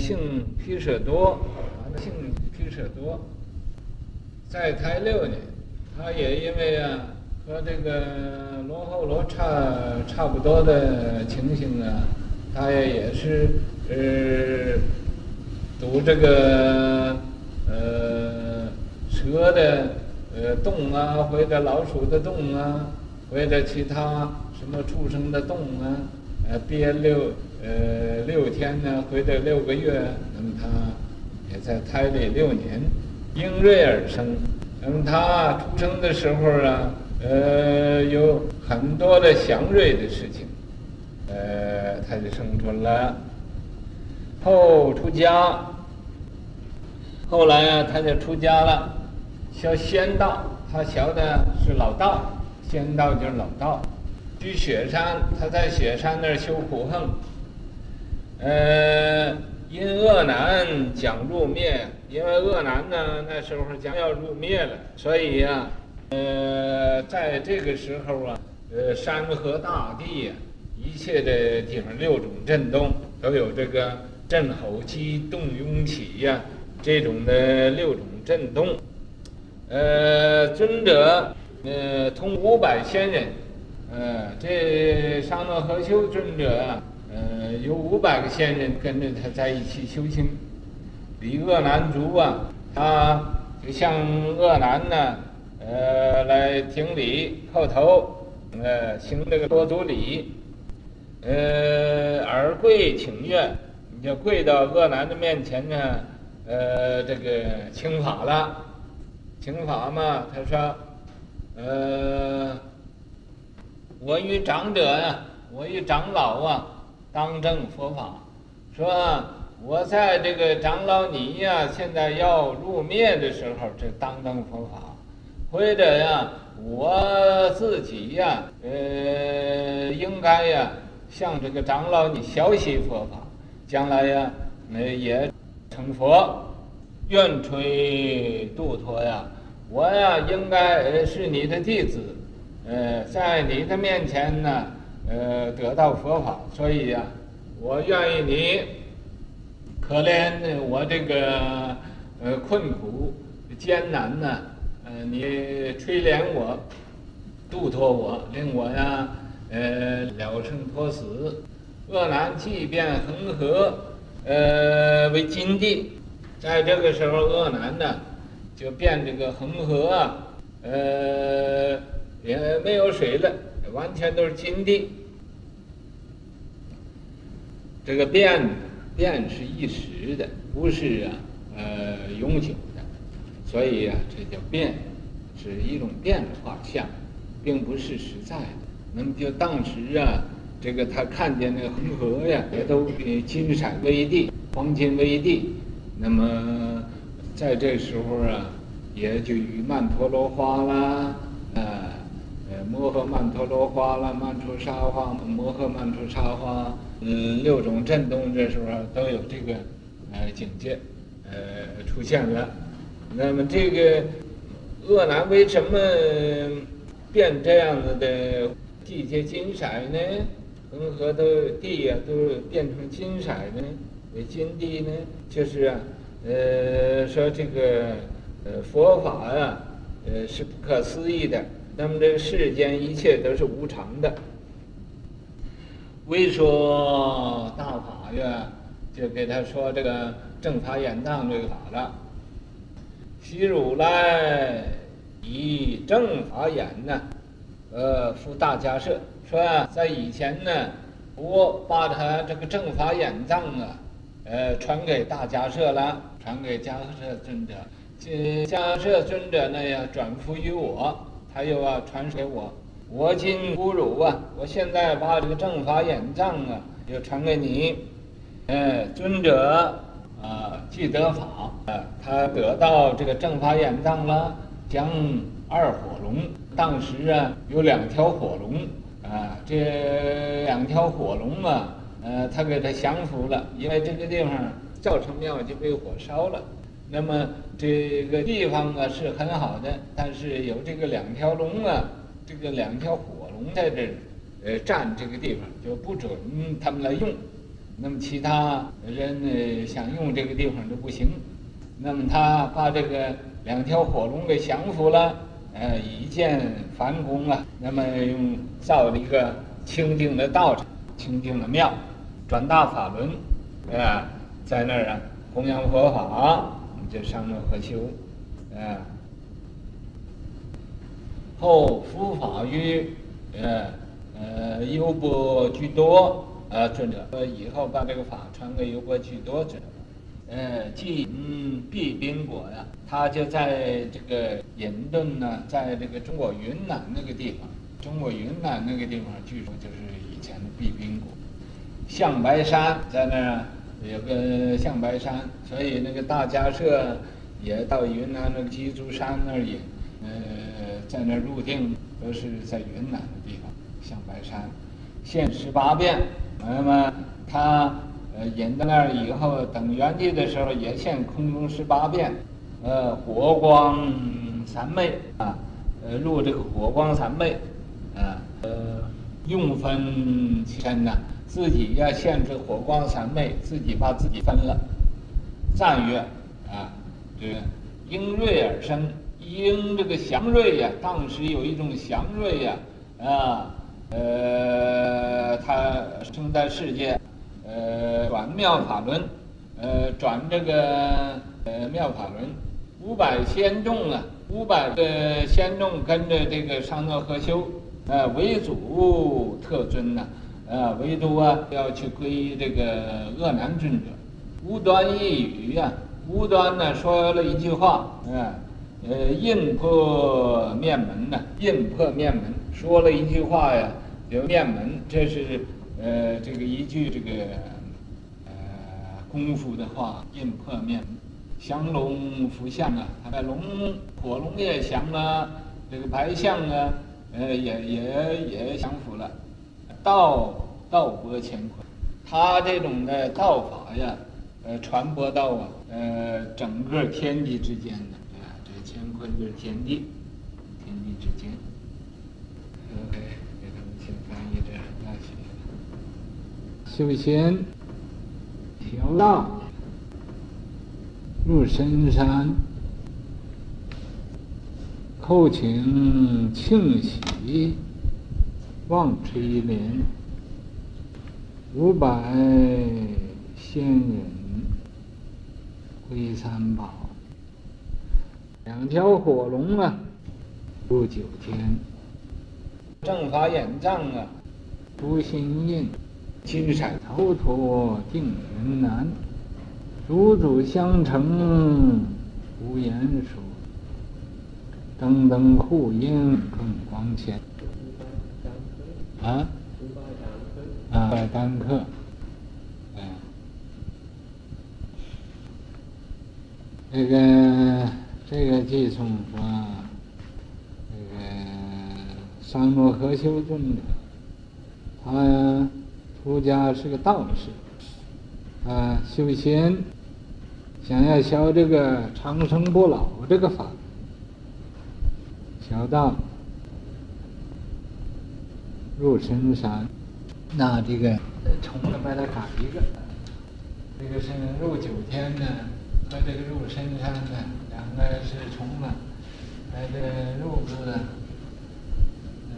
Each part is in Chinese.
姓毗舍多，姓毗舍多，在胎六年，他也因为啊和这个罗睺罗差差不多的情形啊，他也也是呃读这个呃蛇的呃洞啊，或者老鼠的洞啊，或者其他什么畜生的洞啊，呃憋六。呃，六天呢，或者六个月，那么他也在胎里六年，英锐而生。那么他出生的时候啊，呃，有很多的祥瑞的事情，呃，他就生出了。后出家，后来啊，他就出家了，修仙道。他学的是老道，仙道就是老道。居雪山，他在雪山那儿修苦行。呃，因恶难将入灭，因为恶难呢，那时候将要入灭了，所以呀、呃，在这个时候啊，呃，山河大地呀、一切的地方六种震动都有这个震吼、激动、涌起呀，这种的六种震动。呃，尊者，呃，通五百仙人，呃，这上乐和修尊者啊。呃，有五百个仙人跟着他在一起修行。礼恶难足啊，他就向恶难呢，呃，来顶礼叩头，呃，行这个多足礼，呃，而跪请愿，你就跪到恶难的面前呢，呃，这个请法了，请法嘛，他说，呃，我与长者啊，我与长老啊。当证佛法，说我在这个长老你呀，现在要入灭的时候，这当证佛法，或者呀，我自己呀，呃，应该呀，向这个长老你学习佛法，将来呀，那也成佛，愿垂度脱呀，我呀，应该是你的弟子，呃，在你的面前呢。呃，得到佛法，所以呀、我愿意你可怜我这个呃困苦艰难呢，呃，你垂怜我，度脱我，令我呀，呃，了生脱死。恶难即变恒河，呃，为金地，在这个时候，恶难呢就变这个恒河啊，呃，也没有水了，完全都是金地。这个变，变是一时的，不是啊，呃，永久的，所以啊，这叫变，是一种变化相，并不是实在的。那么就当时啊，这个他看见那个恒河呀，也都金闪微地，黄金微地。那么在这时候啊，也就与曼陀罗花啦，啊、呃，摩诃曼陀罗花啦，曼殊沙华，摩诃曼殊沙华。嗯，六种震动这时候都有这个呃境界呃出现了。那么这个恶难为什么变这样子的地界金色呢？恒河的地呀、啊、都变成金色呢？为金地呢？就是啊，呃说这个呃佛法呀、啊，呃是不可思议的。那么这个世间一切都是无常的。为说大法呀，就给他说这个正法眼藏这个法了。昔如来以正法眼呢，呃，付大迦叶，说在以前呢，我把他这个正法眼藏啊，呃，传给大迦叶了，传给迦叶尊者。这迦叶尊者呢，要转付于我，他又要传给我。我今侮辱啊，我现在把这个正法眼藏啊，就传给你。呃，尊者啊，既得法啊，他得到这个正法眼藏了，将二火龙。当时啊，有两条火龙啊，这两条火龙啊，呃，他给他降服了，因为这个地方造成庙就被火烧了。那么这个地方啊是很好的，但是有这个两条龙啊。这个两条火龙在这儿，呃，占这个地方就不准他们来用。那么其他人呢想用这个地方都不行。那么他把这个两条火龙给降服了，呃，以建梵宫啊。那么用造了一个清净的道场，清净的庙，转大法轮，啊，在那儿啊弘扬佛法，就上乐和修，啊，后佛法于，呃呃优波居多啊尊者，以后把这个法传给优波居多者。呃，即嗯，毕宾国呀，他就在这个隐遁呢，在这个中国云南那个地方，中国云南那个地方，据说就是以前的毕宾国。象白山在那儿有个象白山，所以那个大迦叶也到云南那个鸡足山那里，呃，在那入定，都是在云南的地方。象白山，现十八变，那么他。呃，引到那儿以后，等圆寂的时候也现空中十八变，呃，火光三昧啊，呃，入这个火光三昧，啊，呃，用分其身呐，自己要限制火光三昧，自己把自己分了。赞曰啊，这个应瑞而生，应这个祥瑞呀，当时有一种祥瑞呀，啊，呃，他生在世界。呃，转妙法轮，呃，转这个呃妙法轮，五百仙众啊，五百个仙众跟着这个上座和修，呃，唯独特尊呐，啊，唯独啊要去皈依这个恶南尊者，无端一语呀，无端呢说了一句话，啊，呃，印破面门呐，印破面门，说了一句话呀，有面门，这是。呃，这个一句这个呃功夫的话，印破面门，降龙伏象啊，它的龙火龙也降了，这个白象啊，呃也也也降服了，道道播乾坤，他这种的道法呀，呃传播到啊呃整个天地之间的啊，这乾坤就是天地，天地之间。OK 给他们先翻译这大学。修仙，修道，入深山，叩请庆喜，望垂帘，五百仙人归三宝，两条火龙啊，入九天，正法眼藏啊，朱心印。金闪头陀定云南，祖祖相承无言说，灯灯护荫更光鲜。啊？啊，拜丹克。啊。这个这个偈颂说，这个上乐和修正者，他。出家是个道士，啊，修仙，想要修这个长生不老这个法，小道入深山，那这个重了把它改一个，这个是入九天呢，和这个入深山呢，两个是重了，在这个入字，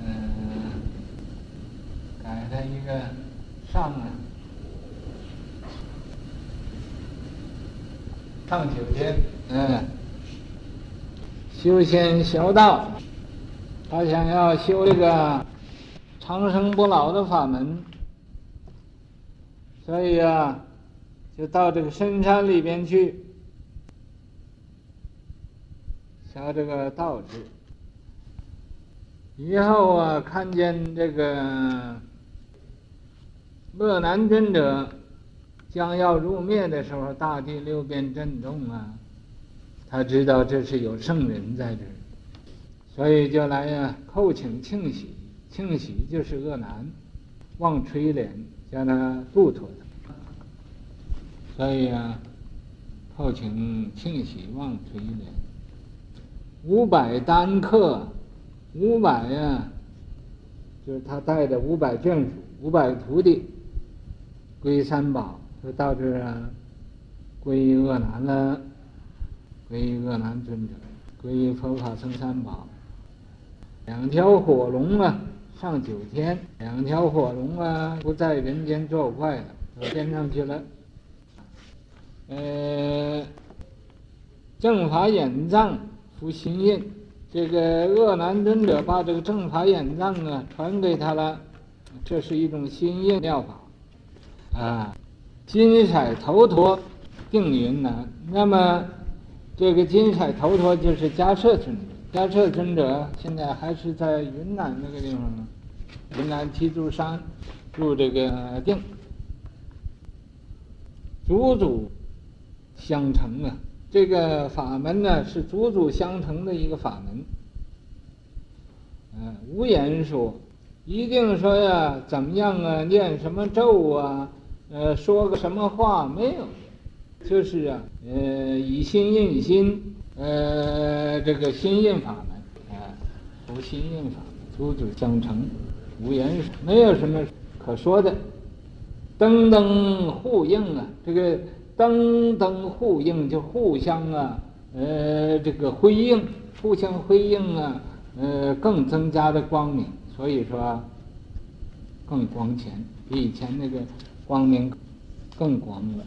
嗯，改它一个。上啊，上九天，嗯，修仙修道，他想要修这个长生不老的法门，所以啊，就到这个深山里边去，学这个道士。以后啊，看见这个。鄂南尊者将要入灭的时候，大地六变震动啊，他知道这是有圣人在这儿，所以就来呀，叩请庆喜，庆喜就是恶男，望垂帘将他度脱他，所以啊，叩请庆喜望垂帘，五百丹客，五百呀，就是他带的五百眷属，五百徒弟。归三宝，就到这啊，皈依鄂南了，皈依鄂南尊者，归佛法僧三宝，两条火龙啊，上九天，两条火龙啊，不在人间作怪了，到天上去了。呃，正法眼藏敷心印，这个恶南尊者把这个正法眼藏啊传给他了，这是一种心印妙法。啊，金彩头陀定云南。那么，这个金彩头陀就是迦叶尊者。迦叶尊者现在还是在云南那个地方呢，云南提督山入这个定。祖祖相承啊，这个法门呢是祖祖相承的一个法门。嗯、无言说，一定说呀，怎么样啊，念什么咒啊？呃，说个什么话没有？就是啊，呃，以心印心，呃，这个心印法门啊，无心印法门，祖祖相承，无言，没有什么可说的。灯灯互应啊，这个灯灯互应就互相啊，呃，这个辉映，互相辉映啊，呃，更增加的光明，所以说更光前，比以前那个。光明更光了。